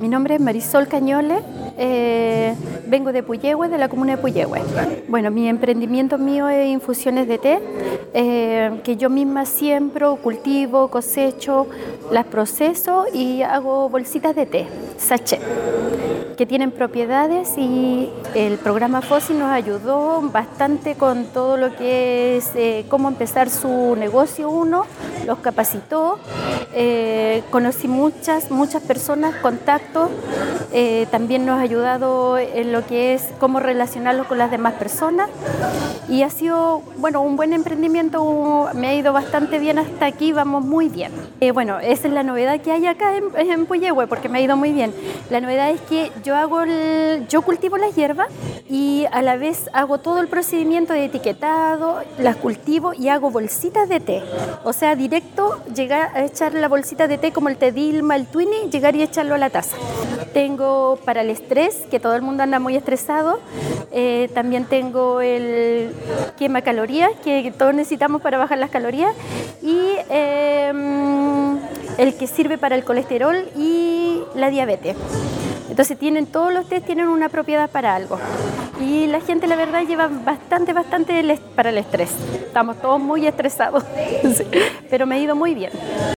Mi nombre es Marisol Cañole, eh, vengo de Puyehue, de la comuna de Puyehue. Bueno, mi emprendimiento mío es infusiones de té, eh, que yo misma siembro, cultivo, cosecho, las proceso y hago bolsitas de té, sachet que tienen propiedades y el programa FOSI nos ayudó bastante con todo lo que es eh, cómo empezar su negocio uno, los capacitó, eh, conocí muchas, muchas personas, contactos, eh, también nos ha ayudado en lo que es cómo relacionarlo con las demás personas y ha sido, bueno, un buen emprendimiento, me ha ido bastante bien hasta aquí, vamos muy bien. bueno, esa es la novedad que hay acá en, en Puyehue, porque me ha ido muy bien. La novedad es que yo hago el, yo cultivo las hierbas y a la vez hago todo el procedimiento de etiquetado, las cultivo y hago bolsitas de té. O sea, directo llegar a echar la bolsita de té como el té Dilma, el Twinny, llegar y echarlo a la taza. Tengo para el estrés, que todo el mundo anda muy estresado. Eh, también tengo el quema calorías, que todos necesitamos para bajar las calorías. Y em, el que sirve para el colesterol y la diabetes. Entonces tienen todos los test tienen una propiedad para algo. Y la gente la verdad lleva bastante, bastante para el estrés. Estamos todos muy estresados, pero me ha ido muy bien.